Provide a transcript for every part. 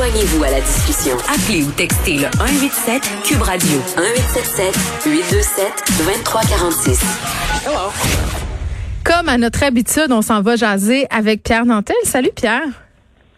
Joignez-vous à la discussion. Appelez ou textez le 187 Cube Radio 1877 827 2346. Hello. Comme à notre habitude, on s'en va jaser avec Pierre Nantel. Salut Pierre.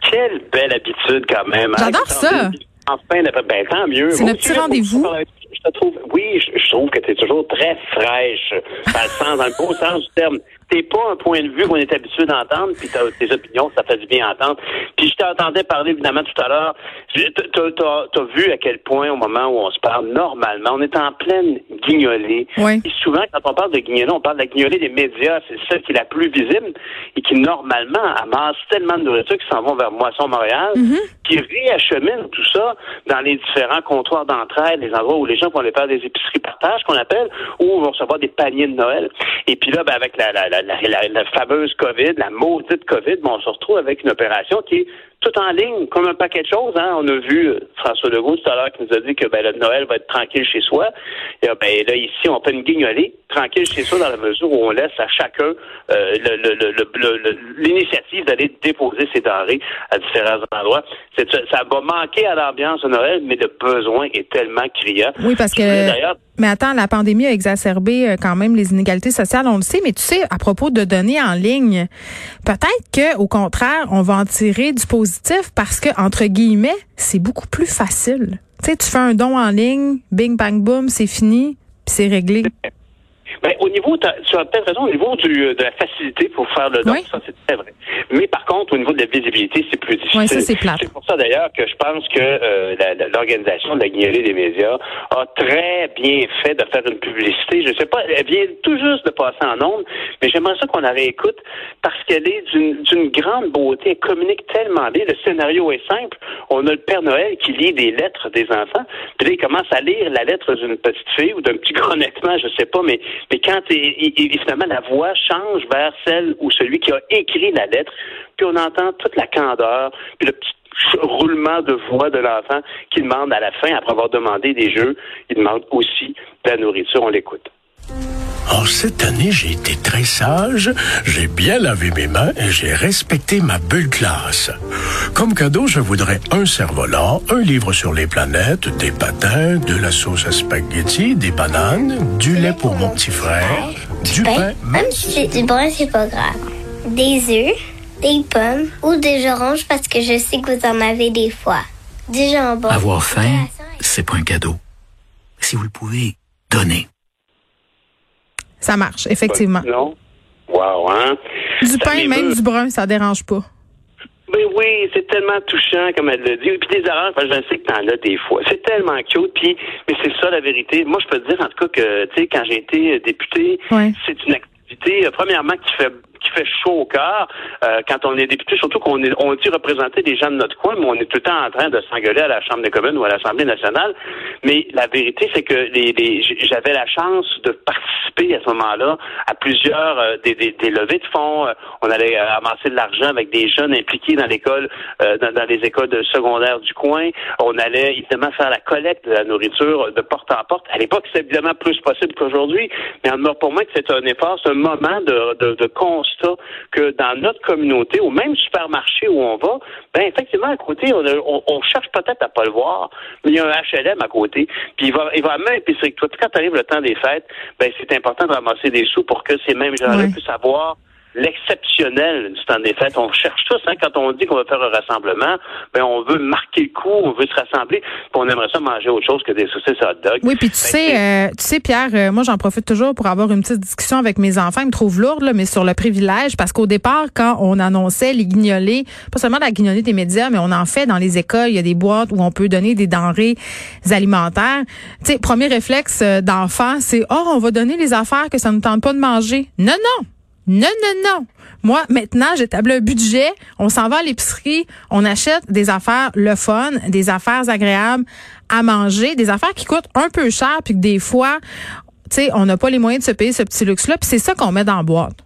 Quelle belle habitude quand même. Hein? J'adore ça. Enfin, ben, tant mieux. C'est notre petit rendez-vous. Je te trouve, oui, je, trouve que tu es toujours très fraîche, dans le sens, dans le beau sens du terme c'est pas un point de vue qu'on est habitué d'entendre, puis tes opinions, ça fait du bien entendre. Puis je t'entendais parler évidemment tout à l'heure. T'as as vu à quel point au moment où on se parle normalement, on est en pleine guignolée. Oui. Et souvent, quand on parle de guignolée, on parle de la guignolée des médias. C'est celle qui est la plus visible et qui normalement amasse tellement de nourriture qui s'en vont vers Moisson Montréal, mm-hmm. qui réachemine tout ça dans les différents comptoirs d'entraide, les endroits où les gens vont aller faire des épiceries partage qu'on appelle, ou vont recevoir des paniers de Noël. Et puis là, ben, avec la, la la, fameuse COVID, la maudite COVID, on se retrouve avec une opération qui est tout en ligne, comme un paquet de choses. Hein. On a vu euh, François Legault tout à l'heure qui nous a dit que ben, le Noël va être tranquille chez soi. Et euh, ben, là, ici, on peut une guignolée tranquille chez soi dans la mesure où on laisse à chacun euh, l'initiative d'aller déposer ses denrées à différents endroits. Ça va manquer à l'ambiance de Noël, mais le besoin est tellement criant. Oui, parce que... Mais attends, la pandémie a exacerbé quand même les inégalités sociales, on le sait, mais tu sais, à propos de données en ligne, peut-être que au contraire, on va en tirer du positif parce que, entre guillemets, c'est beaucoup plus facile. Tu sais, tu fais un don en ligne, bing, bang, boom, c'est fini, puis c'est réglé. Ben, au niveau, tu as peut-être raison, au niveau du, euh, de la facilité pour faire le don, ça c'est très vrai. Mais par contre, au niveau de la visibilité, c'est plus difficile. Oui, ça c'est plate. C'est pour ça d'ailleurs que je pense que euh, l'organisation de la guignolée des médias a très bien fait de faire une publicité. Je sais pas, elle vient tout juste de passer en ondes, mais j'aimerais ça qu'on la réécoute parce qu'elle est d'une grande beauté. Elle communique tellement bien. Le scénario est simple. On a le Père Noël qui lit des lettres des enfants. Puis là, il commence à lire la lettre d'une petite fille ou d'un petit gros honnêtement, je sais pas, mais mais quand finalement la voix change vers celle ou celui qui a écrit la lettre, puis on entend toute la candeur, puis le petit roulement de voix de l'enfant qui demande à la fin, après avoir demandé des jeux, il demande aussi de la nourriture. On l'écoute. Oh, cette année, j'ai été très sage, j'ai bien lavé mes mains et j'ai respecté ma bulle classe. Comme cadeau, je voudrais un cerf-volant, un livre sur les planètes, des patins, de la sauce à spaghetti, des bananes, du lait pour mon petit frère, du pain, même si c'est du brun, c'est pas grave. Des œufs, des pommes ou des oranges parce que je sais que vous en avez des fois. Du jambon. Avoir faim, c'est pas un cadeau. Si vous le pouvez, donnez. Ça marche, effectivement. Non? Wow, hein? Du pain, même du brun, ça dérange pas. Mais oui, c'est tellement touchant, comme elle le dit. Puis des oranges, je sais que t'en as des fois. C'est tellement cute. Puis, mais c'est ça la vérité. Moi, je peux te dire en tout cas que, tu sais, quand j'ai été député, c'est une activité, euh, premièrement, qui fait qui fait chaud au cœur euh, quand on est député, surtout qu'on est, on dit représenter des gens de notre coin, mais on est tout le temps en train de s'engueuler à la Chambre des communes ou à l'Assemblée nationale. Mais la vérité, c'est que les, j'avais la chance de participer à ce moment-là à plusieurs euh, des, des, levées de fonds. Euh, on allait amasser de l'argent avec des jeunes impliqués dans l'école, dans, dans, les écoles de secondaire du coin. On allait évidemment faire la collecte de la nourriture de porte en porte. À l'époque, c'est évidemment plus possible qu'aujourd'hui, mais en pour moi c'est un effort, c'est un moment de, de, de ça, que dans notre communauté, au même supermarché où on va, ben effectivement, à côté, on, on, cherche peut-être à pas le voir, mais il y a un HLM à côté, puis il va, il va même épicerie que toi. Quand arrive le temps des fêtes, ben c'est important de ramasser des sous pour que ces mêmes gens-là puissent avoir l'exceptionnel du temps des fêtes. On cherche tous, hein, quand on dit qu'on va faire un rassemblement, ben on veut marquer le coup, on veut se rassembler, puis on aimerait ça manger autre chose que des saucisses hot dog. Oui, puis tu ben, sais, euh, tu sais, Pierre, euh, moi j'en profite toujours pour avoir une petite discussion avec mes enfants. Ils me trouvent lourde, là, mais sur le privilège, parce qu'au départ, quand on annonçait les guignolés, pas seulement la guignolée des médias, mais on en fait dans les écoles, il y a des boîtes où on peut donner des denrées alimentaires. Tu sais, premier réflexe euh, d'enfant, c'est oh, on va donner les affaires que ça ne tente pas de manger. Non, non. Non, non, non. Moi, maintenant, j'établis un budget. On s'en va à l'épicerie. On achète des affaires le fun, des affaires agréables à manger, des affaires qui coûtent un peu cher, puis que des fois, tu sais, on n'a pas les moyens de se payer ce petit luxe-là. Puis c'est ça qu'on met dans la boîte.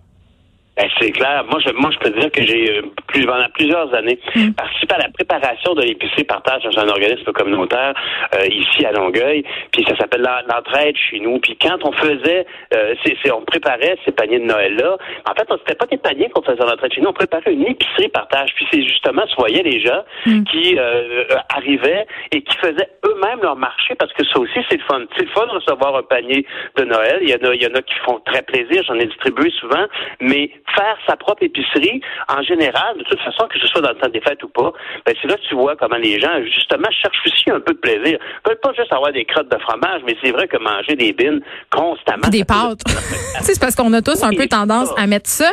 Ben, c'est clair. Moi, je, moi, je peux dire que j'ai, euh, plus, pendant plusieurs années, mm. participé à la préparation de l'épicerie partage dans un organisme communautaire euh, ici à Longueuil. Puis ça s'appelle l'entraide chez nous. Puis quand on faisait, euh, c'est, on préparait ces paniers de Noël-là, en fait, c'était pas des paniers qu'on faisait en l'entraide chez nous, on préparait une épicerie partage. Puis c'est justement, tu voyais les gens mm. qui arrivaient et qui faisaient eux-mêmes leur marché parce que ça aussi, c'est le fun. C'est le fun de recevoir un panier de Noël. Il y en a, il y en a qui font très plaisir. J'en ai distribué souvent. Mais faire sa propre épicerie, en général, de toute façon, que ce soit dans le temps des fêtes ou pas, ben c'est là que tu vois comment les gens, justement, cherchent aussi un peu de plaisir. Ils veulent pas juste avoir des crottes de fromage, mais c'est vrai que manger des bines constamment. Des pâtes. c'est parce qu'on a tous un peu tendance à mettre ça.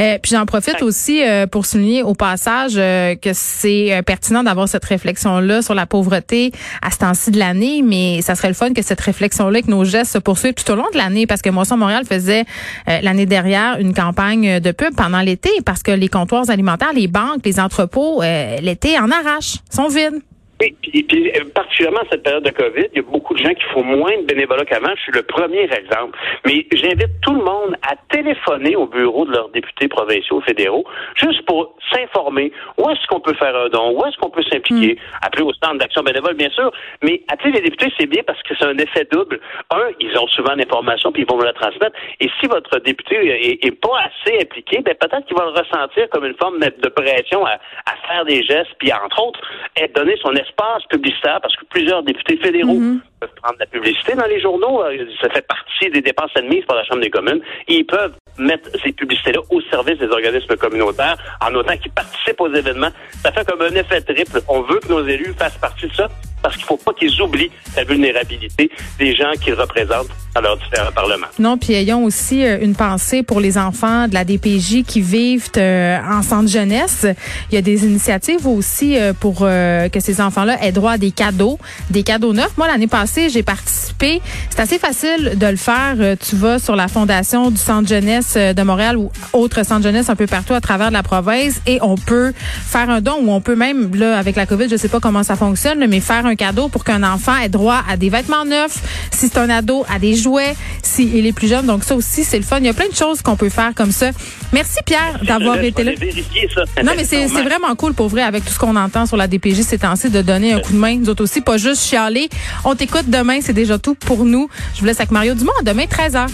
Euh, puis j'en profite aussi euh, pour souligner au passage euh, que c'est euh, pertinent d'avoir cette réflexion-là sur la pauvreté à ce temps-ci de l'année, mais ça serait le fun que cette réflexion-là, que nos gestes se poursuivent tout au long de l'année, parce que Moisson Montréal faisait l'année dernière une campagne de pub pendant l'été parce que les comptoirs alimentaires, les banques, les entrepôts, euh, l'été en arrache, sont vides. Et puis, euh, particulièrement cette période de COVID, il y a beaucoup de gens qui font moins de bénévolat qu'avant. Je suis le premier exemple. Mais j'invite tout le monde à téléphoner au bureau de leurs députés provinciaux fédéraux, juste pour s'informer où est-ce qu'on peut faire un don, où est-ce qu'on peut s'impliquer. Mm. Appeler au centre d'action bénévole, bien sûr. Mais appeler les députés, c'est bien parce que c'est un effet double. Un, ils ont souvent l'information puis ils vont me la transmettre. Et si votre député est, pas assez impliqué, ben peut-être qu'il va le ressentir comme une forme de pression à, faire des gestes, puis entre autres, donner son espace espace publicitaire, parce que plusieurs députés fédéraux mhm. peuvent prendre la publicité dans les journaux. Euh, ça fait partie des dépenses admises par la Chambre des communes. ils peuvent mettre ces publicités-là au service des organismes communautaires en autant qu'ils participent aux événements. Ça fait comme un effet triple. On veut que nos élus fassent partie de ça parce qu'il ne faut pas qu'ils oublient la vulnérabilité des gens qu'ils représentent dans leurs différents parlements. Non, puis ayons aussi euh, une pensée pour les enfants de la DPJ qui vivent euh, en centre jeunesse. Il y a des initiatives aussi euh, pour que ces enfants-là aient droit à des cadeaux, des cadeaux neufs. Moi, l'année passée, j'ai participé. C'est assez facile de le faire. Tu vas sur la fondation du centre jeunesse de Montréal ou autre centre jeunesse un peu partout à travers la province et on peut faire un don ou on peut même, là, avec la COVID, je sais pas comment ça fonctionne, mais faire un un cadeau pour qu'un enfant ait droit à des vêtements neufs, si c'est un ado, à des jouets, s'il il est plus jeune. Donc ça aussi, c'est le fun. Il y a plein de choses qu'on peut faire comme ça. Merci Pierre d'avoir été là. Non, mais c'est vraiment cool pour vrai avec tout ce qu'on entend sur la DPJ ces temps-ci de donner un coup de main. Nous autres aussi, pas juste chialer. On t'écoute demain, c'est déjà tout pour nous. Je vous laisse avec Mario Dumont. demain, 13h.